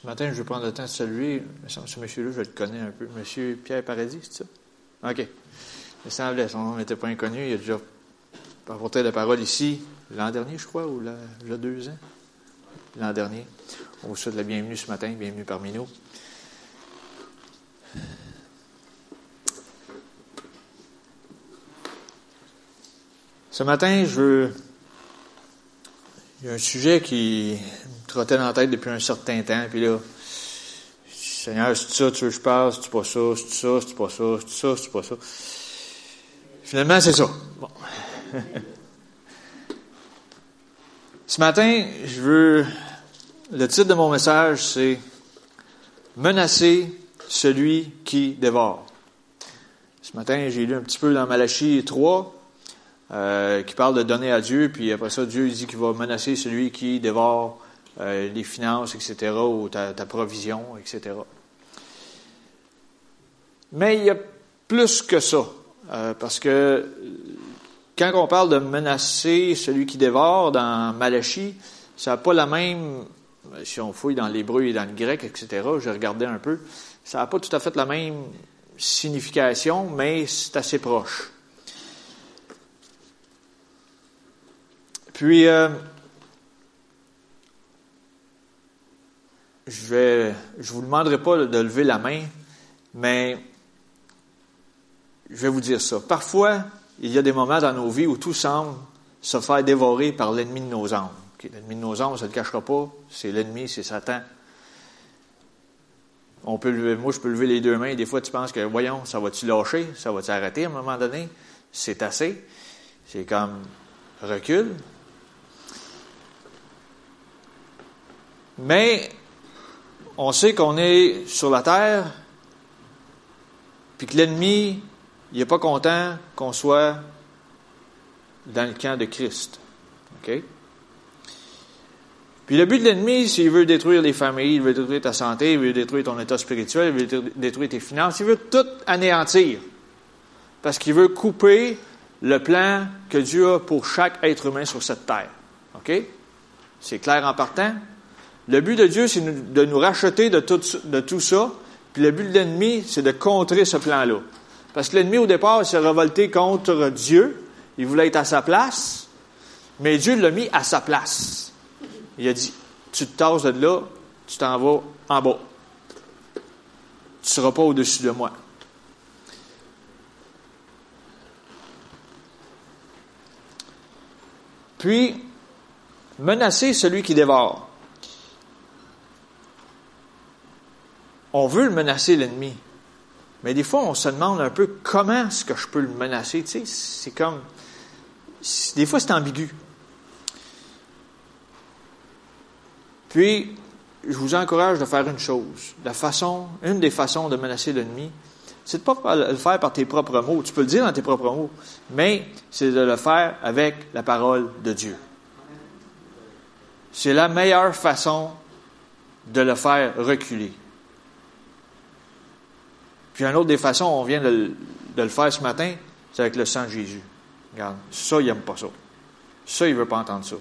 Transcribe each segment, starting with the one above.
Ce matin, je vais prendre le temps de saluer. Ce monsieur-là, je le connais un peu. Monsieur Pierre Paradis, c'est ça? OK. Il semblait, son nom n'était pas inconnu. Il a déjà apporté la parole ici l'an dernier, je crois, ou il y a deux ans? L'an dernier. On vous souhaite la bienvenue ce matin. Bienvenue parmi nous. Ce matin, je veux. Il y a un sujet qui me trottait dans la tête depuis un certain temps, puis là, Seigneur, c'est ça, tu veux que je parle, c'est pas ça, c'est ça, c'est pas ça, c'est ça, c'est pas ça? Finalement, c'est ça. Bon. Ce matin, je veux. Le titre de mon message, c'est Menacer celui qui dévore. Ce matin, j'ai lu un petit peu dans Malachie 3, euh, qui parle de donner à Dieu, puis après ça, Dieu dit qu'il va menacer celui qui dévore euh, les finances, etc., ou ta, provision, etc. Mais il y a plus que ça, euh, parce que quand on parle de menacer celui qui dévore dans Malachie, ça n'a pas la même, si on fouille dans l'hébreu et dans le grec, etc., j'ai regardé un peu, ça n'a pas tout à fait la même signification, mais c'est assez proche. Puis, euh, je vais, je vous demanderai pas de lever la main, mais je vais vous dire ça. Parfois, il y a des moments dans nos vies où tout semble se faire dévorer par l'ennemi de nos âmes. L'ennemi de nos âmes, ça ne le cachera pas, c'est l'ennemi, c'est Satan. On peut moi, je peux lever les deux mains. Des fois, tu penses que, voyons, ça va-tu lâcher? Ça va-tu arrêter à un moment donné? C'est assez. C'est comme, recule, Mais on sait qu'on est sur la terre, puis que l'ennemi, n'est pas content qu'on soit dans le camp de Christ. Puis le but de l'ennemi, s'il veut détruire les familles, il veut détruire ta santé, il veut détruire ton état spirituel, il veut détruire tes finances, il veut tout anéantir. Parce qu'il veut couper le plan que Dieu a pour chaque être humain sur cette terre. C'est clair en partant? Le but de Dieu, c'est de nous racheter de tout, ça. Puis le but de l'ennemi, c'est de contrer ce plan-là. Parce que l'ennemi, au départ, s'est révolté contre Dieu. Il voulait être à sa place. Mais Dieu l'a mis à sa place. Il a dit, tu te tasses de là, tu t'en vas en bas. Tu ne seras pas au-dessus de moi. Puis, menacer celui qui dévore. On veut le menacer, l'ennemi. Mais des fois, on se demande un peu comment est-ce que je peux le menacer. Tu sais, c'est comme. Des fois, c'est ambigu. Puis, je vous encourage de faire une chose. La façon, une des façons de menacer l'ennemi, c'est de ne pas le faire par tes propres mots. Tu peux le dire dans tes propres mots, mais c'est de le faire avec la parole de Dieu. C'est la meilleure façon de le faire reculer. Puis une autre des façons, on vient de, le faire ce matin, c'est avec le sang de Jésus. Regarde, ça, il n'aime pas ça. Ça, il ne veut pas entendre ça.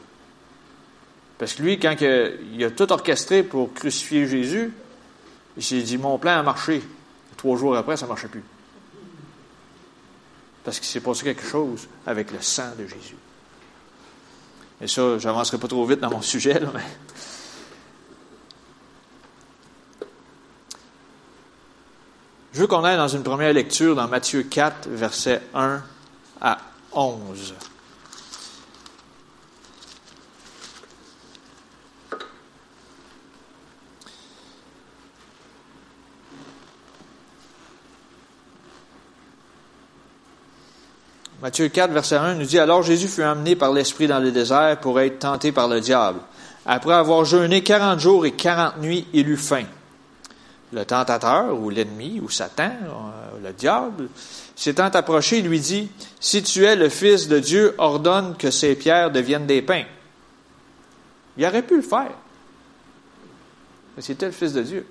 Parce que lui, quand il a tout orchestré pour crucifier Jésus, il s'est dit, mon plan a marché. Trois jours après, ça ne marchait plus. Parce qu'il s'est passé quelque chose avec le sang de Jésus. Et ça, je n'avancerai pas trop vite dans mon sujet, là, mais Je veux qu'on aille dans une première lecture dans Matthieu 4, versets 1 à 11. Matthieu 4, verset 1 nous dit, Alors Jésus fut amené par l'Esprit dans le désert pour être tenté par le diable. Après avoir jeûné quarante jours et quarante nuits, il eut faim le tentateur ou l'ennemi ou Satan, euh, le diable, s'étant approché, lui dit, Si tu es le Fils de Dieu, ordonne que ces pierres deviennent des pains. Il aurait pu le faire. Mais c'était le Fils de Dieu.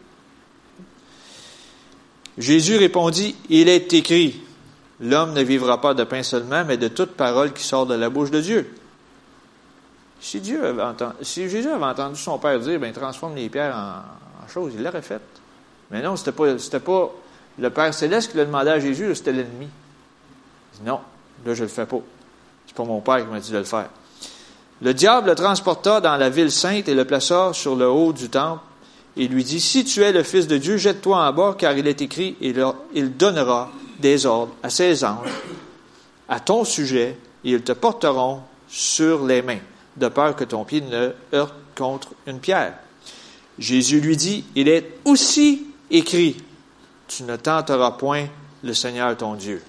Jésus répondit, Il est écrit, L'homme ne vivra pas de pain seulement, mais de toute parole qui sort de la bouche de Dieu. Si, Jésus avait entendu son Père dire, ben, transforme les pierres en, grand-chose, il l'aurait fait. Mais non, c'était pas, pas le Père Céleste qui l'a demandé à Jésus, c'était l'ennemi. Non, là, je le fais pas. C'est pas mon Père qui m'a dit de le faire. Le diable le transporta dans la ville sainte et le plaça sur le haut du temple et lui dit, Si tu es le Fils de Dieu, jette-toi en bas, car il est écrit, il donnera des ordres à ses anges à ton sujet, et ils te porteront sur les mains, de peur que ton pied ne heurte contre une pierre. Jésus lui dit, Il est aussi écrit, Tu ne tenteras point le Seigneur ton Dieu.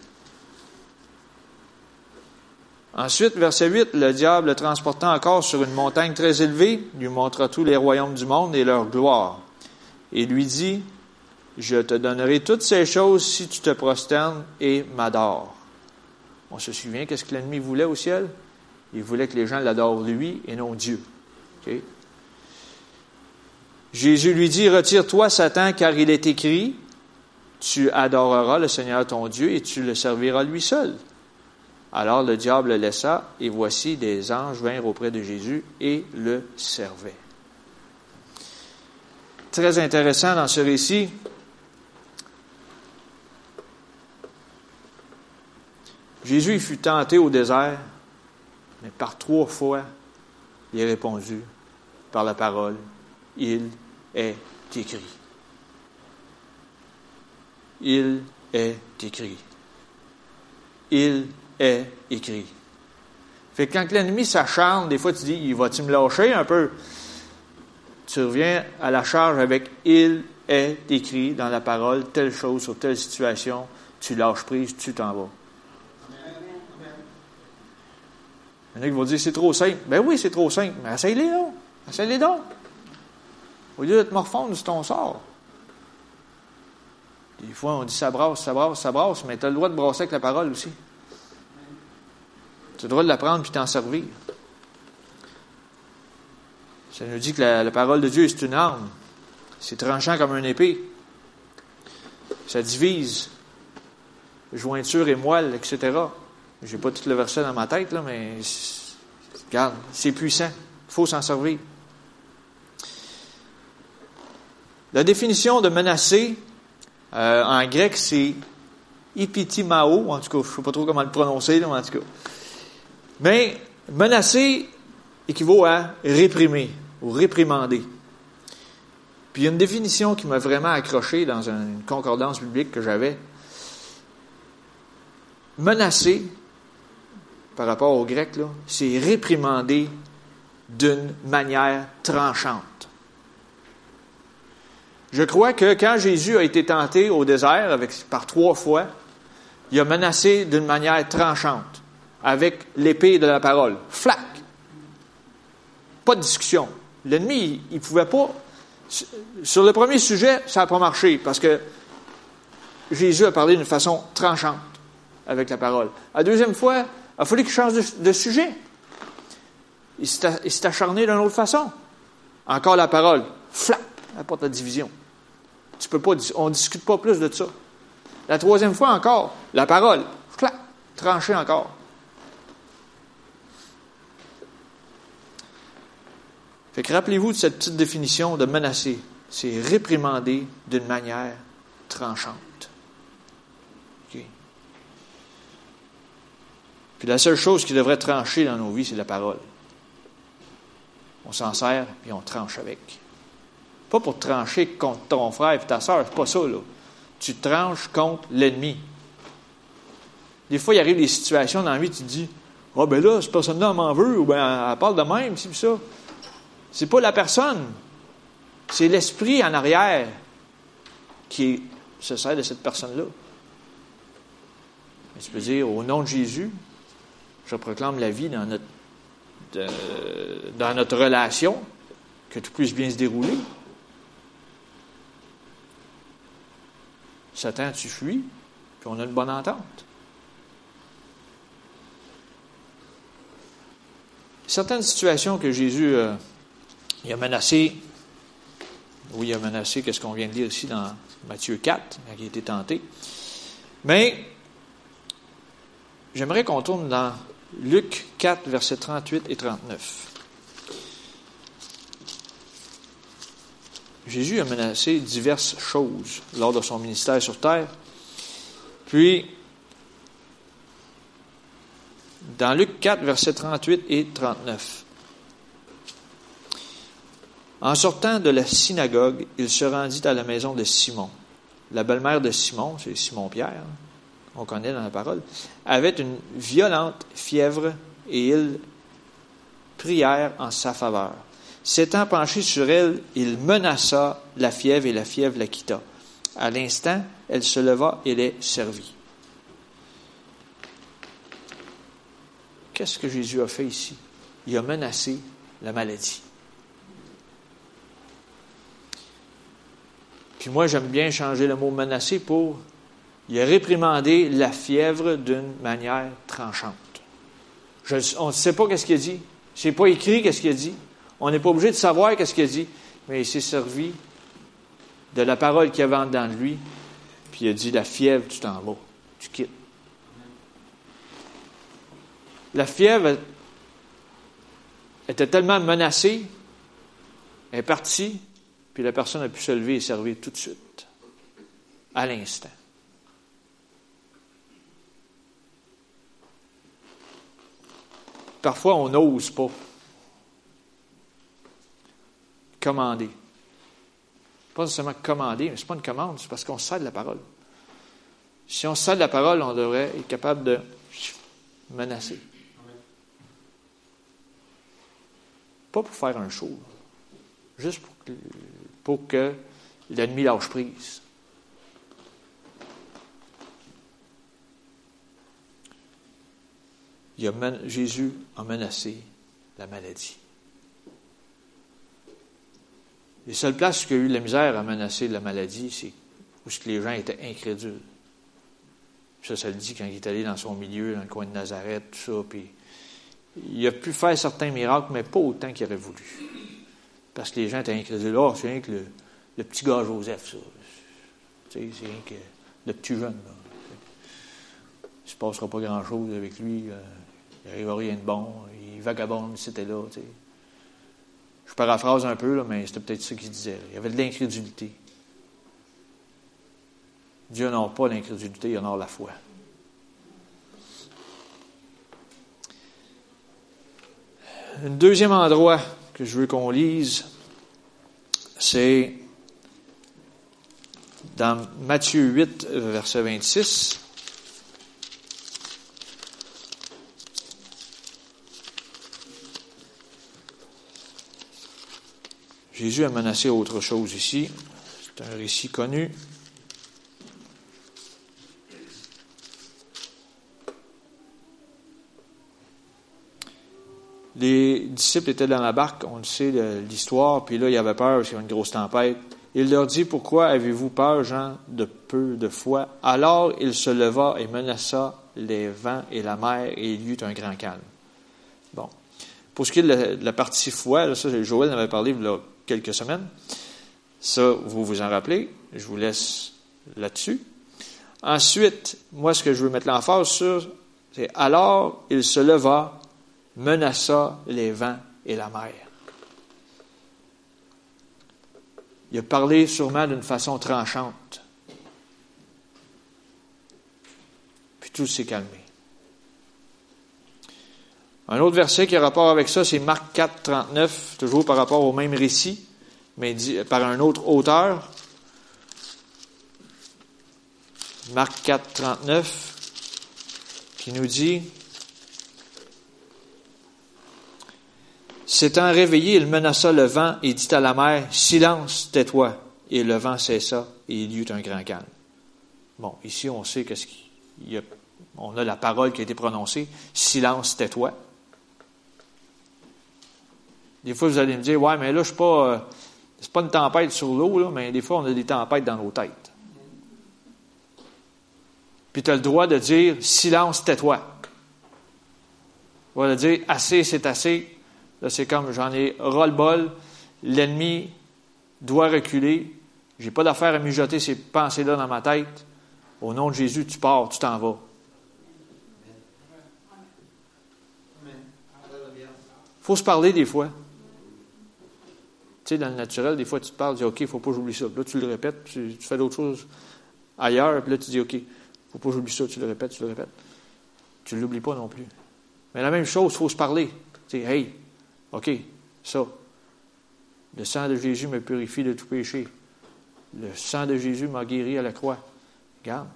Ensuite, verset 8, le diable le transportant encore sur une montagne très élevée, lui montra tous les royaumes du monde et leur gloire, et lui dit, Je te donnerai toutes ces choses si tu te prosternes et m'adores. On se souvient qu'est-ce que l'ennemi voulait au ciel? Il voulait que les gens l'adorent lui et non Dieu. Jésus lui dit, Retire-toi, Satan, car il est écrit, Tu adoreras le Seigneur ton Dieu et tu le serviras lui seul. Alors le diable le laissa, et voici des anges vinrent auprès de Jésus et le servaient. Très intéressant dans ce récit. Jésus fut tenté au désert, mais par trois fois, il a répondu par la parole, il est écrit. Il est écrit. Il est écrit. Fait que quand l'ennemi s'acharne, des fois tu dis, il va-tu me lâcher un peu? Tu reviens à la charge avec il est écrit dans la parole, telle chose sur telle situation, tu lâches prise, tu t'en vas. Il y en a qui vont dire c'est trop simple. Ben oui, c'est trop simple, mais essaye-les donc. Essaye-les donc. Au lieu de te morfondre sur ton sort. Des fois, on dit ça brasse, ça brasse, ça brasse, mais tu as le droit de brasser avec la parole aussi. Tu as le droit de la prendre puis t'en servir. Ça nous dit que la, parole de Dieu est une arme. C'est tranchant comme une épée. Ça divise jointure et moelle, etc. J'ai pas tout le verset dans ma tête, là, mais regarde, c'est puissant. Il faut s'en servir. La définition de menacer, euh, en grec, c'est ipitimao, en tout cas, je ne sais pas trop comment le prononcer, en tout cas. Mais menacer équivaut à réprimer ou réprimander. Puis il y a une définition qui m'a vraiment accroché dans une concordance biblique que j'avais. Menacer, par rapport au grec, c'est réprimander d'une manière tranchante. Je crois que quand Jésus a été tenté au désert par trois fois, il a menacé d'une manière tranchante avec l'épée de la parole. Flac! Pas de discussion. L'ennemi, il ne pouvait pas. Sur le premier sujet, ça n'a pas marché parce que Jésus a parlé d'une façon tranchante avec la parole. La deuxième fois, il a fallu qu'il change de, sujet. Il s'est acharné d'une autre façon. Encore la parole. Flac! Apporte la division. Tu peux pas, on discute pas plus de ça. La troisième fois encore, la parole. Flac! Tranché encore. Fait que rappelez-vous de cette petite définition de menacer. C'est réprimander d'une manière tranchante. Puis la seule chose qui devrait trancher dans nos vies, c'est la parole. On s'en sert et on tranche avec. Pas pour trancher contre ton frère et ta soeur, c'est pas ça, là. Tu tranches contre l'ennemi. Des fois, il arrive des situations dans la vie, tu te dis, ah oh, ben là, cette personne-là m'en veut, ou ben elle parle de même, c'est ça. C'est pas la personne, c'est l'esprit en arrière qui se sert de cette personne-là. tu peux dire, au nom de Jésus, je proclame la vie dans notre, dans notre relation, que tout puisse bien se dérouler. Satan, tu fuis, puis on a une bonne entente. Certaines situations que Jésus euh, a menacé, oui, il a menacé, qu'est-ce qu'on vient de lire ici dans Matthieu 4, quand il a été tenté. Mais j'aimerais qu'on tourne dans Luc 4, versets 38 et 39. Jésus a menacé diverses choses lors de son ministère sur terre. Puis, dans Luc 4, versets 38 et 39. En sortant de la synagogue, il se rendit à la maison de Simon. La belle-mère de Simon, c'est Simon-Pierre, on connaît dans la parole, avait une violente fièvre et ils prièrent en sa faveur. S'étant penché sur elle, il menaça la fièvre et la fièvre la quitta. À l'instant, elle se leva et les servit. Qu'est-ce que Jésus a fait ici? Il a menacé la maladie. Puis moi, j'aime bien changer le mot menacer pour il a réprimandé la fièvre d'une manière tranchante. on ne sait pas qu'est-ce qu'il a dit. C'est pas écrit qu'est-ce qu'il a dit. On n'est pas obligé de savoir qu'est-ce qu'il a dit. Mais il s'est servi de la parole qu'il avait en lui. Puis il a dit, la fièvre, tu t'en vas. Tu quittes. La fièvre était tellement menacée, elle est partie, puis la personne a pu se lever et servir tout de suite, à l'instant. Parfois, on n'ose pas commander. Pas seulement commander, mais ce n'est pas une commande, c'est parce qu'on de la parole. Si on de la parole, on devrait être capable de menacer. Pas pour faire un show, juste pour que, pour que l'ennemi lâche prise. Jésus a menacé la maladie. Les seules places y a eu la misère à menacer la maladie, c'est où les gens étaient incrédules. Ça, ça le dit quand il est allé dans son milieu, dans le coin de Nazareth, tout ça. Puis il a pu faire certains miracles, mais pas autant qu'il aurait voulu. Parce que les gens étaient incrédules. Oh, c'est rien que le, petit gars Joseph, ça. c'est rien que le petit jeune. Là. Il ne se passera pas grand-chose avec lui. Euh, il n'arrivera rien de bon. Il vagabonde, c'était là. Je paraphrase un peu, là, mais c'était peut-être ça qu'il disait. Il y avait de l'incrédulité. Dieu n'a pas l'incrédulité, il a la foi. Un deuxième endroit que je veux qu'on lise, c'est dans Matthieu 8, verset 26. Jésus a menacé autre chose ici. C'est un récit connu. Les disciples étaient dans la barque, on le sait l'histoire, puis là, il y avait peur parce qu'il y avait une grosse tempête. Il leur dit, pourquoi avez-vous peur, gens de peu de foi? Alors il se leva et menaça les vents et la mer, et il y eut un grand calme. Pour ce qui est de la, partie foi, ça, Joël en avait parlé il y a quelques semaines. Ça, vous vous en rappelez. Je vous laisse là-dessus. Ensuite, moi, ce que je veux mettre l'emphase sur, c'est alors il se leva menaça les vents et la mer. Il a parlé sûrement d'une façon tranchante. Puis tout s'est calmé. Un autre verset qui a rapport avec ça, c'est Marc 4, 39, toujours par rapport au même récit, mais dit, par un autre auteur. Marc 4, 39, qui nous dit S'étant réveillé, il menaça le vent et dit à la mer, Silence, tais-toi. Et le vent cessa et il y eut un grand calme. Bon, ici, on sait qu'est-ce qu'il y a. On a la parole qui a été prononcée, Silence, tais-toi. Des fois, vous allez me dire, ouais, mais là, je suis pas. Euh, c'est pas une tempête sur l'eau, mais des fois, on a des tempêtes dans nos têtes. Puis tu as le droit de dire silence, tais-toi. Voilà, dire assez, c'est assez, Là, c'est comme j'en ai ras-le-bol, l'ennemi doit reculer, j'ai pas d'affaire à mijoter ces pensées-là dans ma tête. Au nom de Jésus, tu pars, tu t'en vas. Il faut se parler des fois. Tu sais, dans le naturel, des fois, tu te parles, tu dis, OK, il ne faut pas que j'oublie ça. Puis là, tu le répètes, tu, fais d'autres choses ailleurs, puis là, tu dis, OK, il ne faut pas que j'oublie ça, tu le répètes, tu le répètes. Tu ne l'oublies pas non plus. Mais la même chose, il faut se parler. Tu sais, hey, OK, ça. Le sang de Jésus me purifie de tout péché. Le sang de Jésus m'a guéri à la croix. Regarde.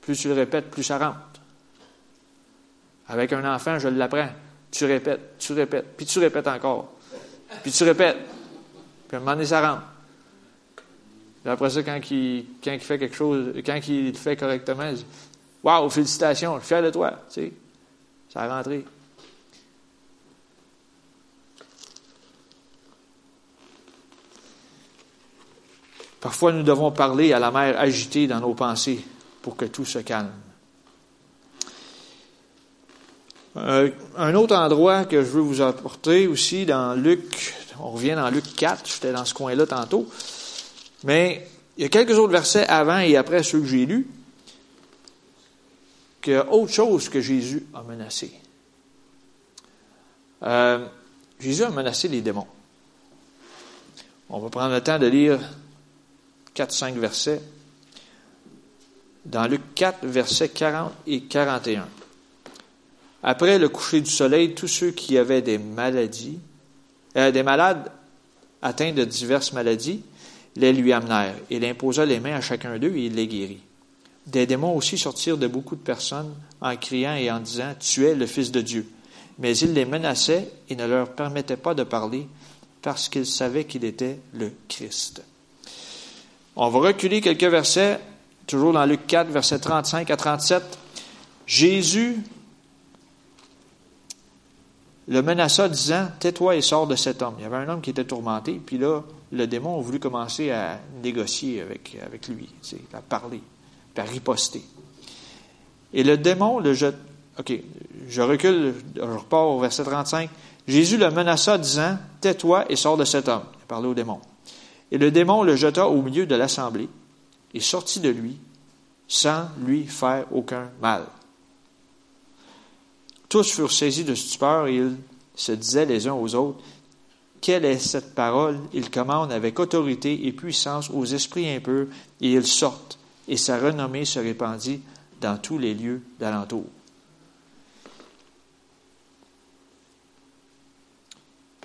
Plus tu le répètes, plus ça rentre. Avec un enfant, je l'apprends. Tu répètes, tu répètes, puis tu répètes encore. Puis tu répètes. Puis à un moment donné, ça rentre. Après ça, quand il, quand fait quelque chose, quand il le fait correctement, il dit Waouh, félicitations, je suis fier de toi. Tu sais, ça a rentré. Parfois, nous devons parler à la mer agitée dans nos pensées pour que tout se calme. Euh, un autre endroit que je veux vous apporter aussi dans Luc, on revient dans Luc 4, j'étais dans ce coin-là tantôt, mais il y a quelques autres versets avant et après ceux que j'ai lus, qu'il y a autre chose que Jésus a menacé. Euh, Jésus a menacé les démons. On va prendre le temps de lire 4-5 versets. Dans Luc 4, versets 40 et 41. Après le coucher du soleil, tous ceux qui avaient des maladies, euh, des malades atteints de diverses maladies, les lui amenèrent. Il imposa les mains à chacun d'eux et il les guérit. Des démons aussi sortirent de beaucoup de personnes en criant et en disant Tu es le Fils de Dieu. Mais il les menaçait et ne leur permettait pas de parler parce qu'ils savaient qu'il était le Christ. On va reculer quelques versets, toujours dans Luc 4, versets 35 à 37. Jésus le menaça disant Tais-toi et sors de cet homme. Il y avait un homme qui était tourmenté, puis là, le démon a voulu commencer à négocier avec, lui, à parler, à riposter. Et le démon le jette. OK, je recule, je repars au verset 35. Jésus le menaça disant Tais-toi et sors de cet homme. Il a parlé au démon. Et le démon le jeta au milieu de l'assemblée et sortit de lui sans lui faire aucun mal. Tous furent saisis de stupeur et ils se disaient les uns aux autres, Quelle est cette parole? Il commande avec autorité et puissance aux esprits impurs, et ils sortent, et sa renommée se répandit dans tous les lieux d'alentour.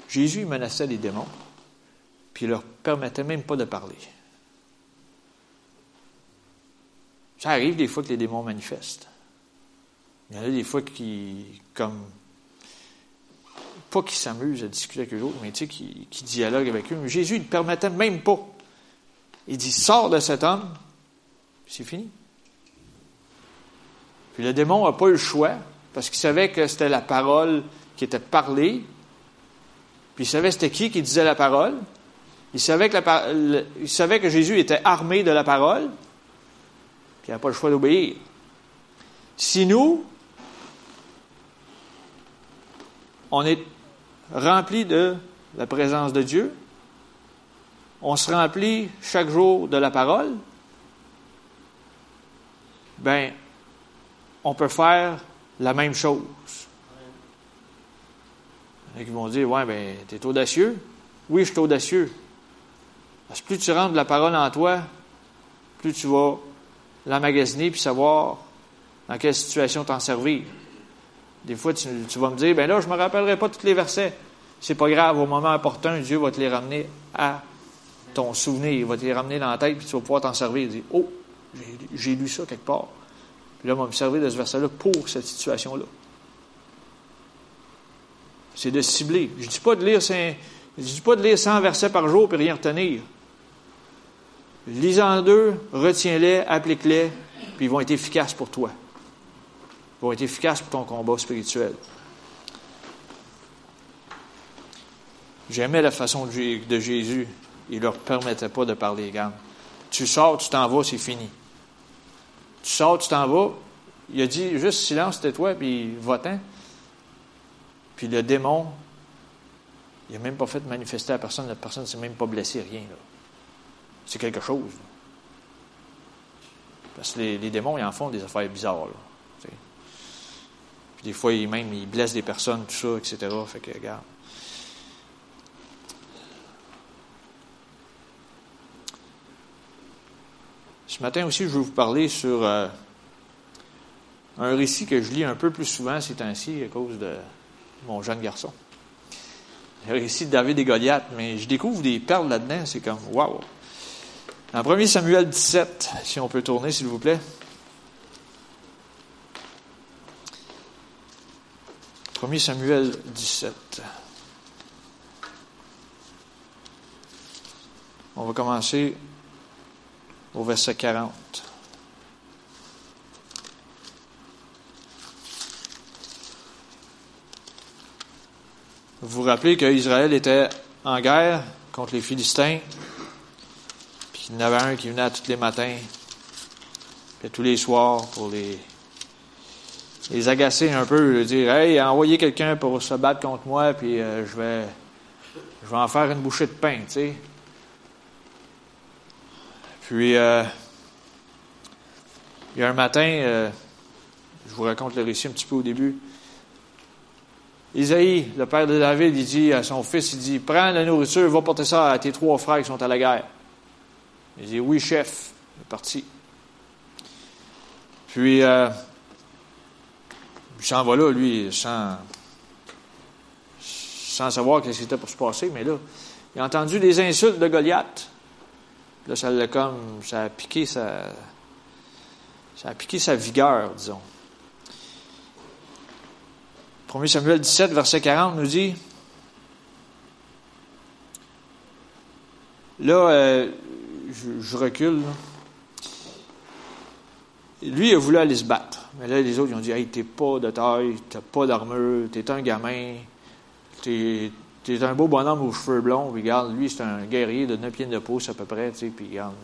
Jésus menaçait les démons, puis il leur permettait même pas de parler. Ça arrive des fois que les démons manifestent. Il y en a des fois qui, comme, pas qui s'amusent à discuter avec eux autres, mais tu sais, qui, dialoguent avec eux. Mais Jésus ne permettait même pas. Il dit, sors de cet homme, c'est fini. Puis le démon n'a pas eu le choix, parce qu'il savait que c'était la parole qui était parlée, puis il savait c'était qui qui disait la parole. Il savait, que la, il savait que Jésus était armé de la parole, puis il n'a pas le choix d'obéir. Si nous, on est rempli de la présence de Dieu, on se remplit chaque jour de la parole, ben, on peut faire la même chose. Il y vont dire, ouais, ben, es audacieux. Oui, je suis audacieux. Parce que plus tu rentres de la parole en toi, plus tu vas l'emmagasiner puis savoir dans quelle situation t'en servir. Des fois, tu, vas me dire, ben là, je ne me rappellerai pas tous les versets. C'est pas grave, au moment opportun, Dieu va te les ramener à ton souvenir. Il va te les ramener dans la tête, puis tu vas pouvoir t'en servir. Il dit, oh, j'ai lu ça quelque part. Puis là, on va me servir de ce verset-là pour cette situation-là. C'est de cibler. Je ne dis pas de lire dis pas de lire 100 versets par jour et rien retenir. Lisant deux, retiens-les, applique-les, puis ils vont être efficaces pour toi vont être efficaces pour ton combat spirituel. J'aimais la façon de Jésus. Il ne leur permettait pas de parler, gamme. Tu sors, tu t'en vas, c'est fini. Tu sors, tu t'en vas. Il a dit juste silence, tais-toi, puis va-t'en. Puis le démon, il n'a même pas fait manifester à personne. La personne ne s'est même pas blessée, rien. C'est quelque chose. Parce que les, démons, ils en font des affaires bizarres. Puis des fois, il, même, il blesse des personnes, tout ça, etc. Fait que, regarde. Ce matin aussi, je vais vous parler sur euh, un récit que je lis un peu plus souvent ces temps-ci à cause de mon jeune garçon. Le récit de David et Goliath, mais je découvre des perles là-dedans, c'est comme, waouh! En 1 Samuel 17, si on peut tourner, s'il vous plaît. 1 Samuel 17. On va commencer au verset 40. Vous vous rappelez qu'Israël était en guerre contre les Philistins, puis il y en avait un qui venait tous les matins, puis tous les soirs pour les les agacer un peu, dire Hey, envoyez quelqu'un pour se battre contre moi, puis euh, je vais je vais en faire une bouchée de pain, tu sais. Puis euh, il y a un matin, euh, je vous raconte le récit un petit peu au début. Isaïe, le père de David, il dit à son fils, il dit, prends la nourriture, va porter ça à tes trois frères qui sont à la guerre. Il dit, oui, chef. Il est parti. Puis, il s'en va là, lui, sans, sans savoir ce qui était pour se passer, mais là, il a entendu des insultes de Goliath. Là, ça l'a comme, ça a piqué sa, ça a piqué sa vigueur, disons. 1 Samuel 17, verset 40 nous dit, là, euh, je, recule, lui, il a voulu aller se battre. Mais là, les autres, ils ont dit Hey, t'es pas de taille, t'as pas d'armure, t'es un gamin, t'es es un beau bonhomme aux cheveux blonds. Puis regarde, lui, c'est un guerrier de 9 pieds de pouce à peu près, tu sais, puis regarde,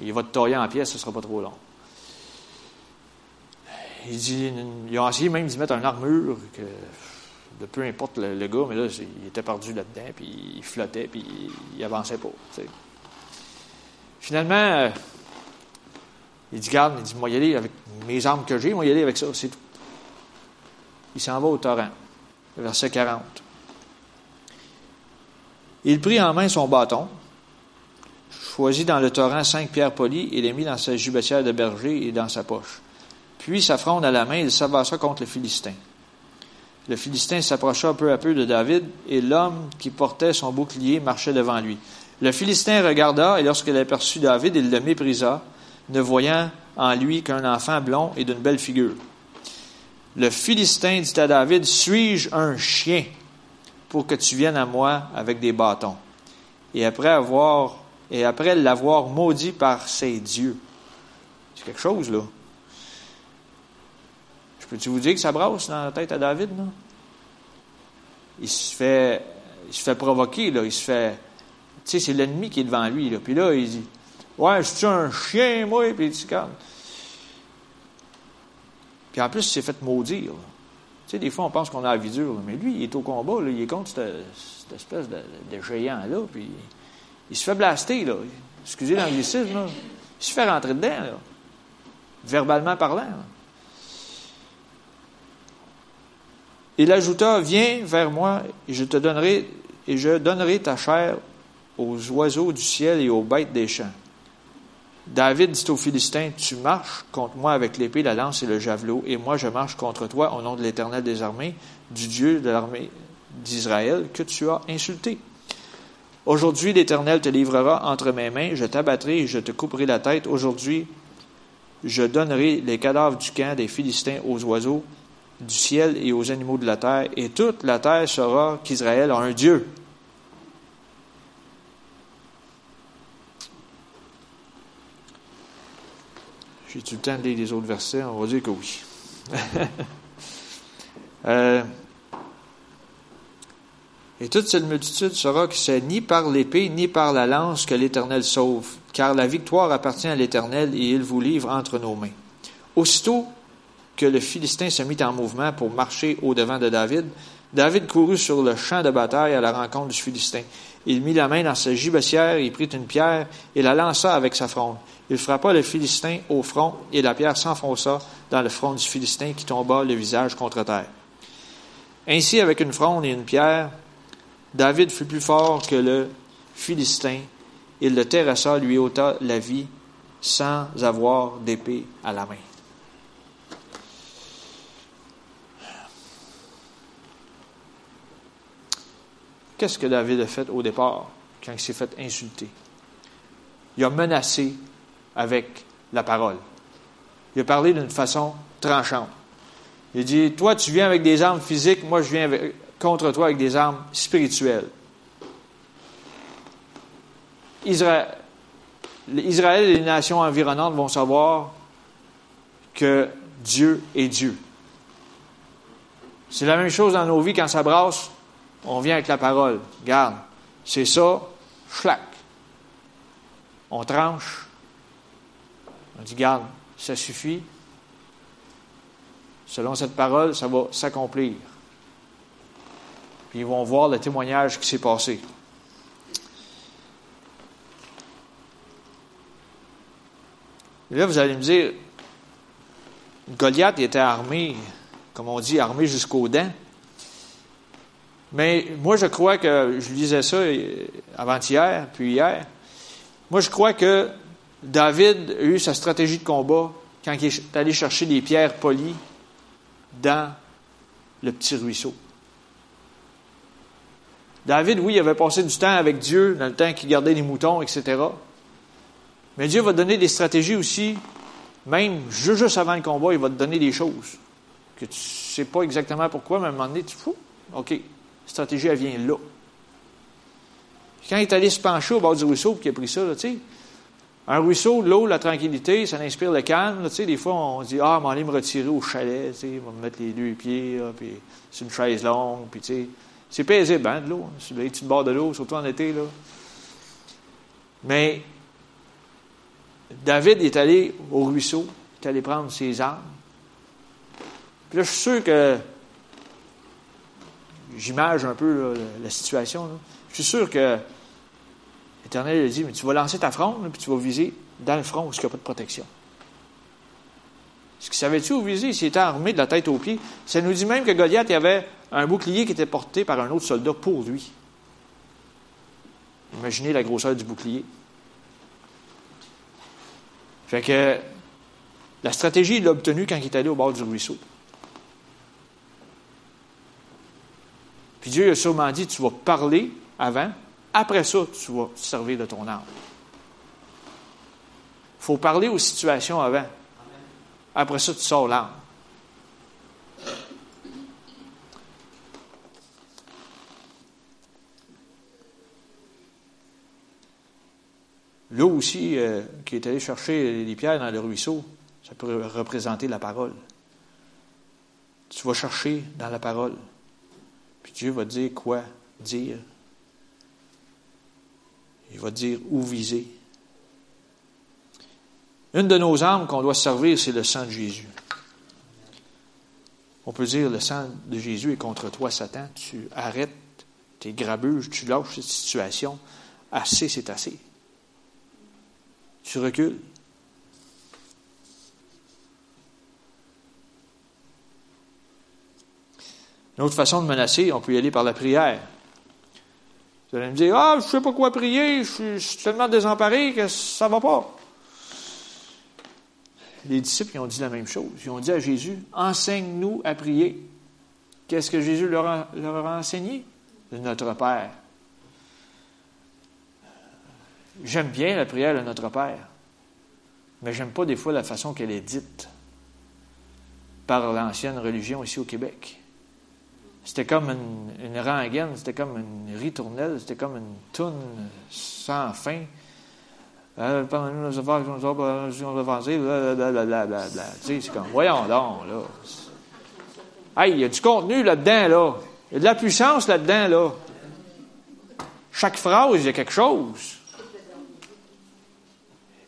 il, va te tailler en pièces, ce sera pas trop long. Il dit, ils ont essayé même d'y mettre une armure, que, de peu importe le, gars, mais là, il était perdu là-dedans, puis il flottait, puis il, avançait pas. Tu sais. Finalement, euh, il dit, garde, il dit, moi y aller avec mes armes que j'ai, moi y aller avec ça, c'est tout. Il s'en va au torrent. Verset 40. Il prit en main son bâton, choisit dans le torrent cinq pierres polies et les mit dans sa jubetière de berger et dans sa poche. Puis, sa fronde à la main, il s'avança contre le Philistin. Le Philistin s'approcha peu à peu de David, et l'homme qui portait son bouclier marchait devant lui. Le Philistin regarda, et lorsqu'il aperçut David, il le méprisa, ne voyant en lui qu'un enfant blond et d'une belle figure. Le Philistin dit à David, Suis-je un chien pour que tu viennes à moi avec des bâtons? Et après avoir, et après l'avoir maudit par ses dieux. C'est quelque chose, là. Je peux-tu vous dire que ça brasse dans la tête à David, là? Il se fait, il se fait provoquer, là. Il se fait, tu sais, c'est l'ennemi qui est devant lui, là. Puis là, il dit, Ouais, je suis un chien, moi, puis il dit, Puis en plus, il s'est fait maudire. Tu sais, des fois, on pense qu'on a la vie dure, mais lui, il est au combat, là, il est contre cette, espèce de, géant-là, puis il se fait blaster, là. Excusez l'anglicisme, là. Il se fait rentrer dedans, là. Verbalement parlant. Il ajouta, viens vers moi, et je te donnerai, et je donnerai ta chair aux oiseaux du ciel et aux bêtes des champs. David dit aux Philistins, Tu marches contre moi avec l'épée, la lance et le javelot, et moi je marche contre toi au nom de l'Éternel des armées, du Dieu de l'armée d'Israël, que tu as insulté. Aujourd'hui, l'Éternel te livrera entre mes mains, je t'abattrai et je te couperai la tête. Aujourd'hui, je donnerai les cadavres du camp des Philistins aux oiseaux du ciel et aux animaux de la terre, et toute la terre saura qu'Israël a un Dieu. J'ai-tu le temps de lire les autres versets? On va dire que oui. Euh, et toute cette multitude saura que c'est ni par l'épée ni par la lance que l'Éternel sauve, car la victoire appartient à l'Éternel et il vous livre entre nos mains. Aussitôt que le Philistin se mit en mouvement pour marcher au-devant de David, David courut sur le champ de bataille à la rencontre du Philistin. Il mit la main dans sa gibecière, il prit une pierre et la lança avec sa fronde. Il frappa le Philistin au front, et la pierre s'enfonça dans le front du Philistin qui tomba le visage contre terre. Ainsi, avec une fronde et une pierre, David fut plus fort que le Philistin. Il le terrassa, lui ôta la vie, sans avoir d'épée à la main. Qu'est-ce que David a fait au départ quand il s'est fait insulter? Il a menacé avec la parole. Il a parlé d'une façon tranchante. Il a dit, toi, tu viens avec des armes physiques, moi, je viens contre toi avec des armes spirituelles. Israël, Israël et les nations environnantes vont savoir que Dieu est Dieu. C'est la même chose dans nos vies quand ça brasse on vient avec la parole. Garde, c'est ça, schlac. On tranche. On dit, garde, ça suffit. Selon cette parole, ça va s'accomplir. Puis ils vont voir le témoignage qui s'est passé. Là, vous allez me dire, Goliath était armé, comme on dit, armé jusqu'aux dents. Mais moi, je crois que, je lisais ça avant-hier, puis hier, moi, je crois que David a eu sa stratégie de combat quand il est allé chercher des pierres polies dans le petit ruisseau. David, oui, il avait passé du temps avec Dieu dans le temps qu'il gardait les moutons, etc. Mais Dieu va donner des stratégies aussi, même juste avant le combat, il va te donner des choses que tu ne sais pas exactement pourquoi, mais à un moment donné, tu fous. OK, stratégie, elle vient là. Quand il est allé se pencher au bord du ruisseau, puis qu'il a pris ça, tu sais, un ruisseau, l'eau, la tranquillité, ça inspire le calme. sais, des fois, on dit Ah, m'en aller me retirer au chalet, sais, va me mettre les deux pieds, puis c'est une chaise longue, puis tu sais. C'est paisible, hein, de l'eau. Sur les petits bords de l'eau, surtout en été, là. Mais David est allé au ruisseau, il est allé prendre ses armes. Puis là, je suis sûr que j'image un peu la situation. Je suis sûr que l'Éternel a dit, mais tu vas lancer ta fronde, puis tu vas viser dans le front où il n'y a pas de protection. Ce qu'il savait-tu où viser? S'il était armé de la tête aux pieds. Ça nous dit même que Goliath avait un bouclier qui était porté par un autre soldat pour lui. Imaginez la grosseur du bouclier. Fait que la stratégie, il l'a obtenue quand il est allé au bord du ruisseau. Puis Dieu a sûrement dit, tu vas parler avant, après ça, tu vas servir de ton âme. Il faut parler aux situations avant. Après ça, tu sors l'âme. L'eau aussi, euh, qui est allé chercher les pierres dans le ruisseau, ça peut représenter la parole. Tu vas chercher dans la parole. Puis Dieu va dire quoi dire? Il va dire où viser. Une de nos armes qu'on doit servir, c'est le sang de Jésus. On peut dire le sang de Jésus est contre toi, Satan. Tu arrêtes tes grabuges, tu lâches cette situation. Assez, c'est assez. Tu recules. Une autre façon de menacer, on peut y aller par la prière. Vous allez me dire, ah, je ne sais pas quoi prier, je suis, tellement désemparé que ça ne va pas. Les disciples ont dit la même chose. Ils ont dit à Jésus, enseigne-nous à prier. Qu'est-ce que Jésus leur a, enseigné? Notre Père. J'aime bien la prière de notre Père, mais j'aime pas des fois la façon qu'elle est dite par l'ancienne religion ici au Québec. C'était comme une, une rengaine, c'était comme une ritournelle, c'était comme une toune sans fin. Pendant-nous nos affaires nous blablabla. Tu sais, c'est comme, voyons donc, là. Hey, il y a du contenu là-dedans, là. Il y a de la puissance là-dedans, là. Chaque phrase, il y a quelque chose.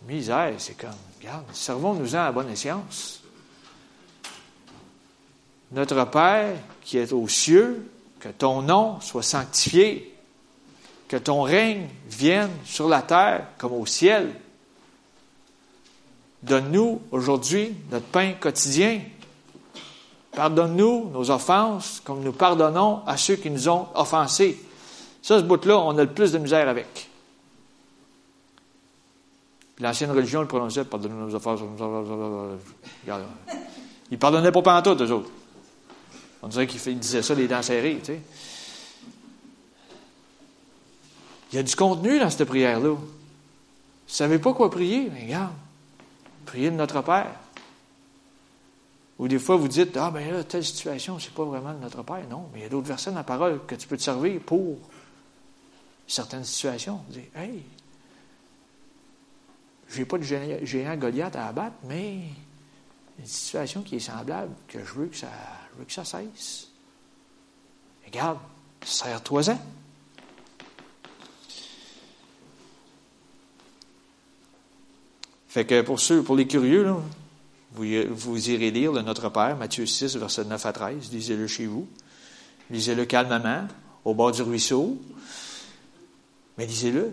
Misère, c'est comme, regarde, servons-nous-en à bonne escience. Notre Père qui est aux cieux, que ton nom soit sanctifié, que ton règne vienne sur la terre comme au ciel. Donne-nous aujourd'hui notre pain quotidien. Pardonne-nous nos offenses comme nous pardonnons à ceux qui nous ont offensés. Ça, ce bout-là, on a le plus de misère avec. L'ancienne religion le prononçait pardonnez nos. Regarde, ils pardonnaient pas pantoute, eux autres. On dirait qu'ils disaient ça les dents serrées, tu sais. Il y a du contenu dans cette prière-là. Vous ne savez pas quoi prier? Mais regarde, priez de notre Père. Ou des fois, vous dites, ah, ben là, telle situation, c'est pas vraiment de notre Père. Non, mais il y a d'autres versets dans la parole que tu peux te servir pour certaines situations. Vous dites, hey, j'ai pas de géant Goliath à abattre, mais une situation qui est semblable, que je veux que ça, que ça cesse. Regarde, serre-toi-en. Fait que pour ceux, pour les curieux, vous, vous, irez lire le Notre Père, Matthieu 6, verset 9 à 13. Lisez-le chez vous. Lisez-le calmement, au bord du ruisseau. Mais lisez-le,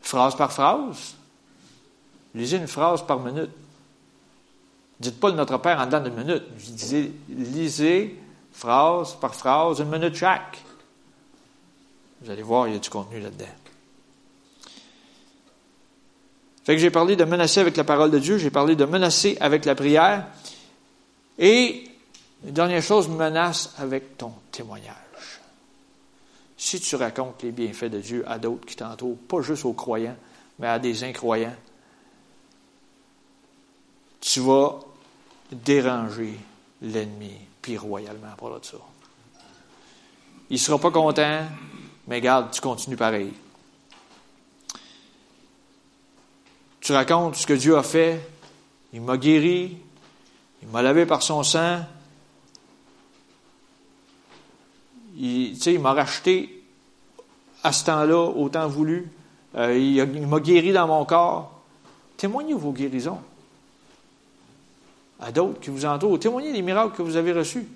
phrase par phrase. Lisez une phrase par minute. Dites pas le Notre Père en dedans d'une minute. Lisez, phrase par phrase, une minute chaque. Vous allez voir, il y a du contenu là-dedans. Fait que j'ai parlé de menacer avec la parole de Dieu, j'ai parlé de menacer avec la prière. Et, dernière chose, menace avec ton témoignage. Si tu racontes les bienfaits de Dieu à d'autres qui t'entourent, pas juste aux croyants, mais à des incroyants, tu vas déranger l'ennemi, puis royalement pour de ça. Il ne sera pas content, mais garde, tu continues pareil. Tu racontes ce que Dieu a fait. Il m'a guéri. Il m'a lavé par son sang. Il, il m'a racheté à ce temps-là, au temps voulu. Euh, il, m'a guéri dans mon corps. Témoignez vos guérisons à d'autres qui vous entourent. Témoignez des miracles que vous avez reçus.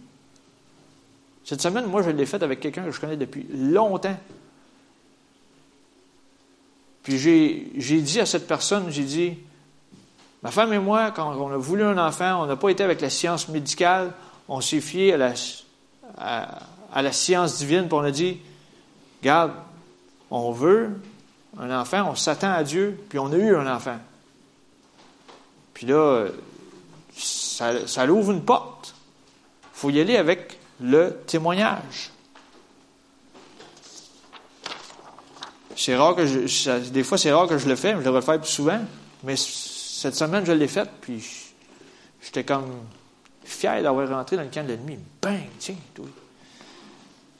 Cette semaine, moi, je l'ai fait avec quelqu'un que je connais depuis longtemps. Puis j'ai dit à cette personne, j'ai dit, ma femme et moi, quand on a voulu un enfant, on n'a pas été avec la science médicale, on s'est fié à la, à, la science divine, puis on a dit, regarde, on veut un enfant, on s'attend à Dieu, puis on a eu un enfant. Puis là, ça, ça ouvre une porte. Il faut y aller avec le témoignage. C'est rare que je, des fois c'est rare que je le fais, mais je le faire plus souvent. Mais cette semaine, je l'ai fait, puis j'étais comme fier d'avoir rentré dans le camp de l'ennemi. Bang, tiens, tout.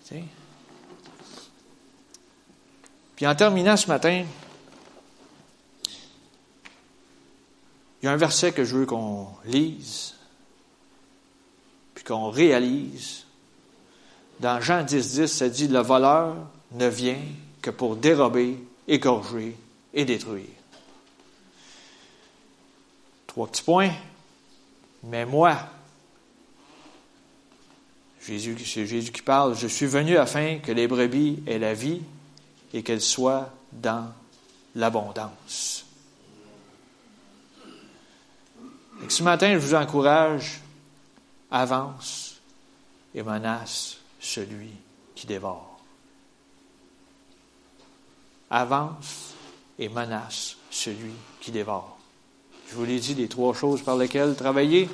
Tiens. Puis en terminant ce matin, il y a un verset que je veux qu'on lise, puis qu'on réalise. Dans Jean 10, 10, ça dit Le voleur ne vient que pour dérober, égorger et détruire. Trois petits points. Mais moi, c'est Jésus qui parle, je suis venu afin que les brebis aient la vie et qu'elles soient dans l'abondance. Ce matin, je vous encourage, avance et menace celui qui dévore avance et menace celui qui dévore. Je vous l'ai dit, les trois choses par lesquelles travailler,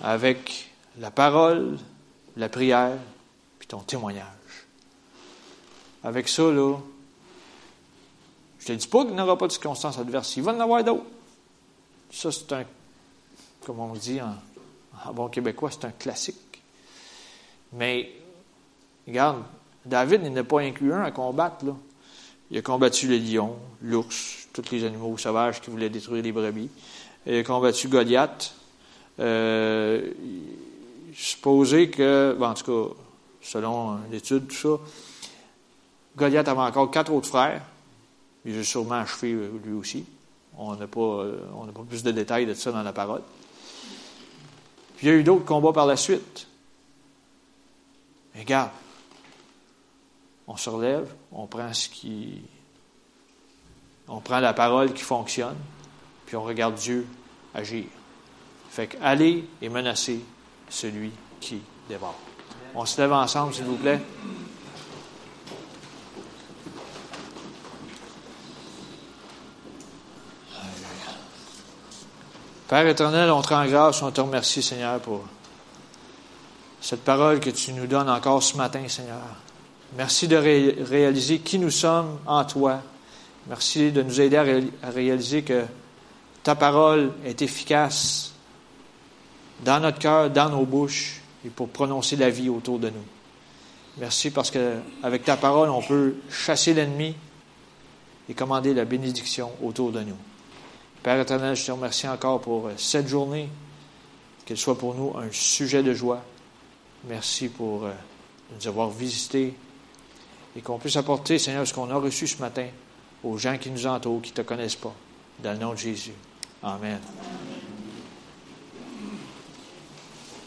avec la parole, la prière, puis ton témoignage. Avec ça, là, je ne te dis pas qu'il n'y aura pas de circonstances adverses. Il va en avoir d'autres. Ça, c'est un, comme on dit en, bon québécois, c'est un classique. Mais, regarde, David, il n'a pas inclus un à combattre, là. Il a combattu les lions, l'ours, tous les animaux sauvages qui voulaient détruire les brebis. Il a combattu Goliath. Euh, supposé que, en tout cas, selon l'étude, tout ça, Goliath avait encore quatre autres frères. Il a sûrement achevé euh, lui aussi. On n'a pas, euh, on n'a pas plus de détails de ça dans la parole. Puis il y a eu d'autres combats par la suite. Mais regarde, on se relève, on prend ce qui. On prend la parole qui fonctionne, puis on regarde Dieu agir. Fait que et menacez celui qui dévore. On se lève ensemble, s'il vous plaît. Père éternel, on te rend grâce, on te remercie, Seigneur, pour cette parole que tu nous donnes encore ce matin, Seigneur. Merci de réaliser qui nous sommes en toi. Merci de nous aider à, réaliser que ta parole est efficace dans notre cœur, dans nos bouches, et pour prononcer la vie autour de nous. Merci parce qu'avec ta parole, on peut chasser l'ennemi et commander la bénédiction autour de nous. Père éternel, je te remercie encore pour cette journée, qu'elle soit pour nous un sujet de joie. Merci pour euh, nous avoir visités et qu'on puisse apporter, Seigneur, ce qu'on a reçu ce matin aux gens qui nous entourent, qui ne te connaissent pas. Dans le nom de Jésus. Amen.